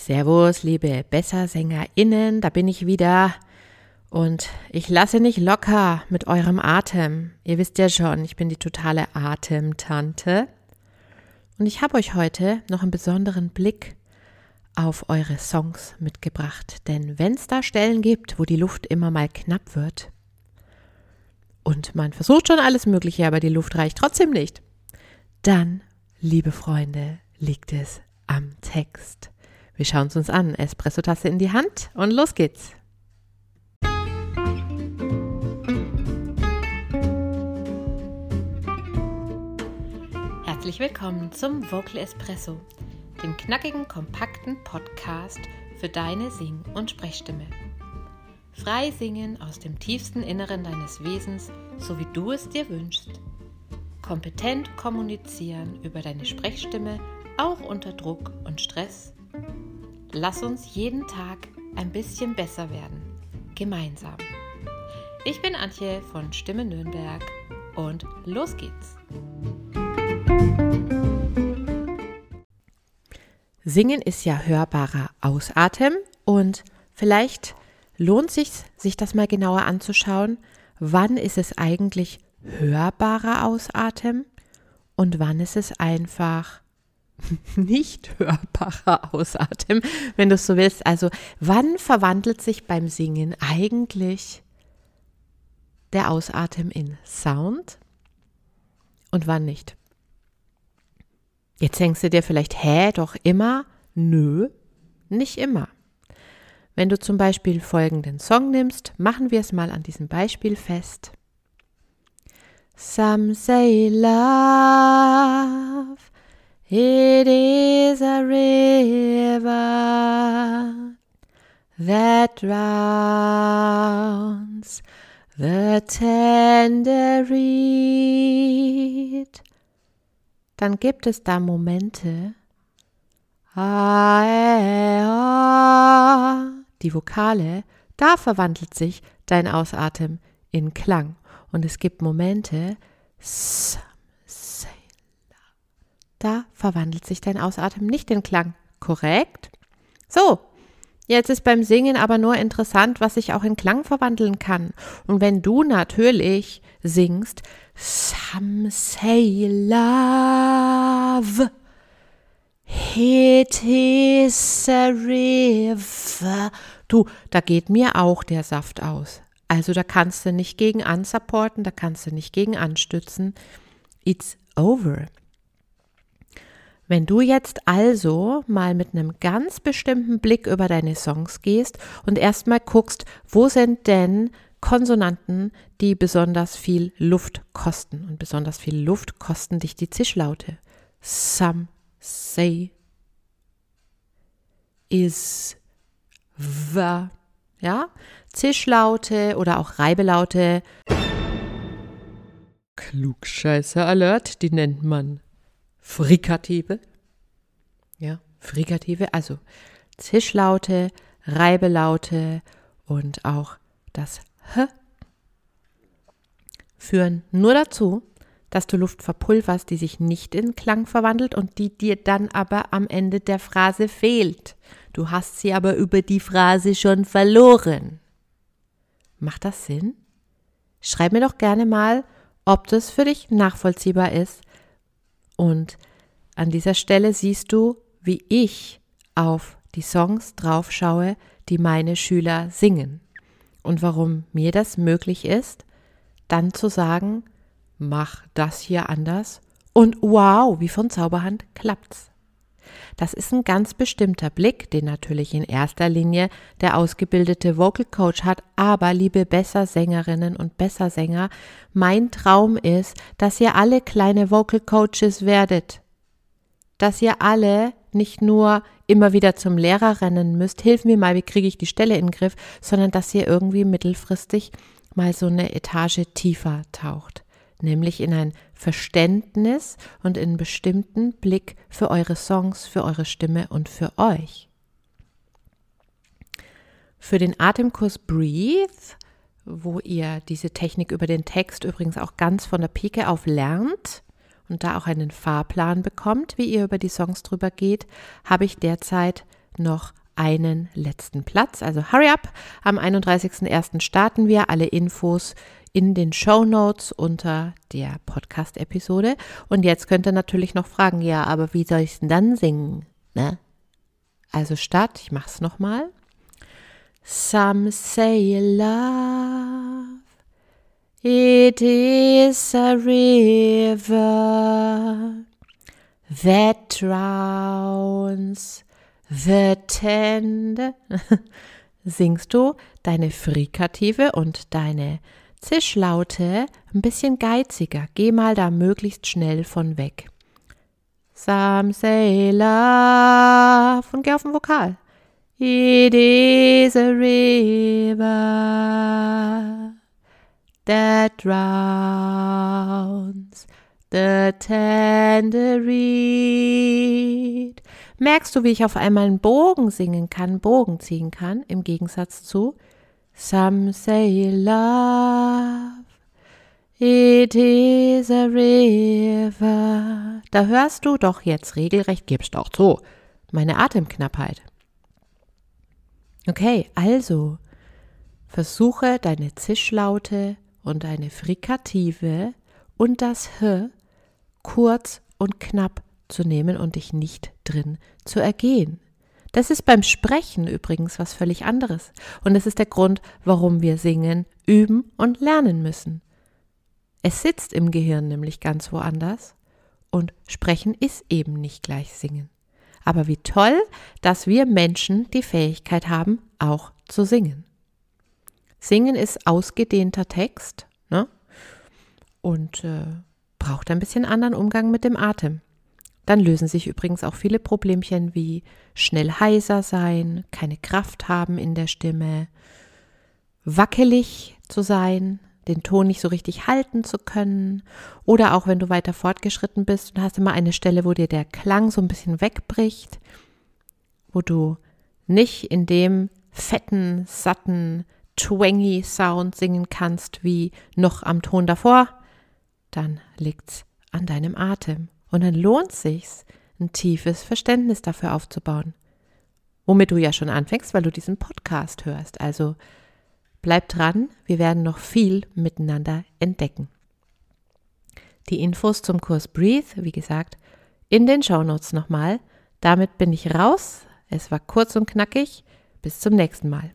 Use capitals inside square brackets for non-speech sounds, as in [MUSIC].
Servus, liebe BessersängerInnen, da bin ich wieder. Und ich lasse nicht locker mit eurem Atem. Ihr wisst ja schon, ich bin die totale Atemtante. Und ich habe euch heute noch einen besonderen Blick auf eure Songs mitgebracht. Denn wenn es da Stellen gibt, wo die Luft immer mal knapp wird und man versucht schon alles Mögliche, aber die Luft reicht trotzdem nicht, dann, liebe Freunde, liegt es am Text. Wir schauen es uns an. Espresso-Tasse in die Hand und los geht's. Herzlich willkommen zum Vocal Espresso, dem knackigen, kompakten Podcast für deine Sing- und Sprechstimme. Frei singen aus dem tiefsten Inneren deines Wesens, so wie du es dir wünschst. Kompetent kommunizieren über deine Sprechstimme, auch unter Druck und Stress Lass uns jeden Tag ein bisschen besser werden. Gemeinsam. Ich bin Antje von Stimme Nürnberg und los geht's. Singen ist ja hörbarer Ausatem und vielleicht lohnt sich, sich das mal genauer anzuschauen. Wann ist es eigentlich hörbarer Ausatem und wann ist es einfach [LAUGHS] nicht hörbarer Ausatem, wenn du es so willst. Also wann verwandelt sich beim Singen eigentlich der Ausatem in Sound und wann nicht? Jetzt denkst du dir vielleicht, hä, doch immer? Nö, nicht immer. Wenn du zum Beispiel folgenden Song nimmst, machen wir es mal an diesem Beispiel fest. Some say love It is a river that drowns the tender reed. Dann gibt es da Momente, die Vokale, da verwandelt sich dein Ausatem in Klang. Und es gibt Momente, da verwandelt sich dein Ausatmen nicht in Klang. Korrekt? So, jetzt ist beim Singen aber nur interessant, was sich auch in Klang verwandeln kann. Und wenn du natürlich singst, Some say love, it is a river. Du, da geht mir auch der Saft aus. Also da kannst du nicht gegen ansupporten, da kannst du nicht gegen anstützen. It's over. Wenn du jetzt also mal mit einem ganz bestimmten Blick über deine Songs gehst und erstmal guckst, wo sind denn Konsonanten, die besonders viel Luft kosten. Und besonders viel Luft kosten dich die Zischlaute. Some, say, is, the. Ja? Zischlaute oder auch Reibelaute. Klugscheißer Alert, die nennt man Frikative. Ja, Frikative, also Zischlaute, Reibelaute und auch das H führen nur dazu, dass du Luft verpulverst, die sich nicht in Klang verwandelt und die dir dann aber am Ende der Phrase fehlt. Du hast sie aber über die Phrase schon verloren. Macht das Sinn? Schreib mir doch gerne mal, ob das für dich nachvollziehbar ist, und an dieser Stelle siehst du, wie ich auf die Songs draufschaue, die meine Schüler singen. Und warum mir das möglich ist, dann zu sagen, mach das hier anders und wow, wie von Zauberhand klappt's. Das ist ein ganz bestimmter Blick, den natürlich in erster Linie der ausgebildete Vocal Coach hat. Aber liebe Bessersängerinnen und Bessersänger, mein Traum ist, dass ihr alle kleine Vocal Coaches werdet. Dass ihr alle nicht nur immer wieder zum Lehrer rennen müsst, hilf mir mal, wie kriege ich die Stelle in den Griff, sondern dass ihr irgendwie mittelfristig mal so eine Etage tiefer taucht nämlich in ein Verständnis und in einen bestimmten Blick für eure Songs, für eure Stimme und für euch. Für den Atemkurs Breathe, wo ihr diese Technik über den Text übrigens auch ganz von der Pike auf lernt und da auch einen Fahrplan bekommt, wie ihr über die Songs drüber geht, habe ich derzeit noch einen letzten Platz. Also hurry up. Am 31.01. starten wir. Alle Infos in den Show Notes unter der Podcast-Episode. Und jetzt könnt ihr natürlich noch fragen, ja, aber wie soll ich es denn dann singen? Ne? Also Start, ich mach's nochmal. Some say love, it is a river that drowns the tender. [LAUGHS] Singst du deine Frikative und deine Zischlaute ein bisschen geiziger. Geh mal da möglichst schnell von weg. Some say love und geh auf den Vokal. It is a river that drowns the tender reed. Merkst du, wie ich auf einmal einen Bogen singen kann, Bogen ziehen kann, im Gegensatz zu Some say love It is a river. Da hörst du doch jetzt regelrecht, gibst auch zu, meine Atemknappheit. Okay, also versuche deine Zischlaute und deine Frikative und das H kurz und knapp zu nehmen und dich nicht drin zu ergehen. Das ist beim Sprechen übrigens was völlig anderes. Und das ist der Grund, warum wir singen, üben und lernen müssen. Es sitzt im Gehirn nämlich ganz woanders und sprechen ist eben nicht gleich singen. Aber wie toll, dass wir Menschen die Fähigkeit haben, auch zu singen. Singen ist ausgedehnter Text ne? und äh, braucht ein bisschen anderen Umgang mit dem Atem. Dann lösen sich übrigens auch viele Problemchen wie schnell heiser sein, keine Kraft haben in der Stimme, wackelig zu sein, den Ton nicht so richtig halten zu können. Oder auch wenn du weiter fortgeschritten bist und hast immer eine Stelle, wo dir der Klang so ein bisschen wegbricht, wo du nicht in dem fetten, satten, twangy Sound singen kannst wie noch am Ton davor, dann liegt's an deinem Atem. Und dann lohnt sich's, ein tiefes Verständnis dafür aufzubauen. Womit du ja schon anfängst, weil du diesen Podcast hörst. Also Bleib dran, wir werden noch viel miteinander entdecken. Die Infos zum Kurs Breathe, wie gesagt, in den Shownotes nochmal. Damit bin ich raus. Es war kurz und knackig. Bis zum nächsten Mal.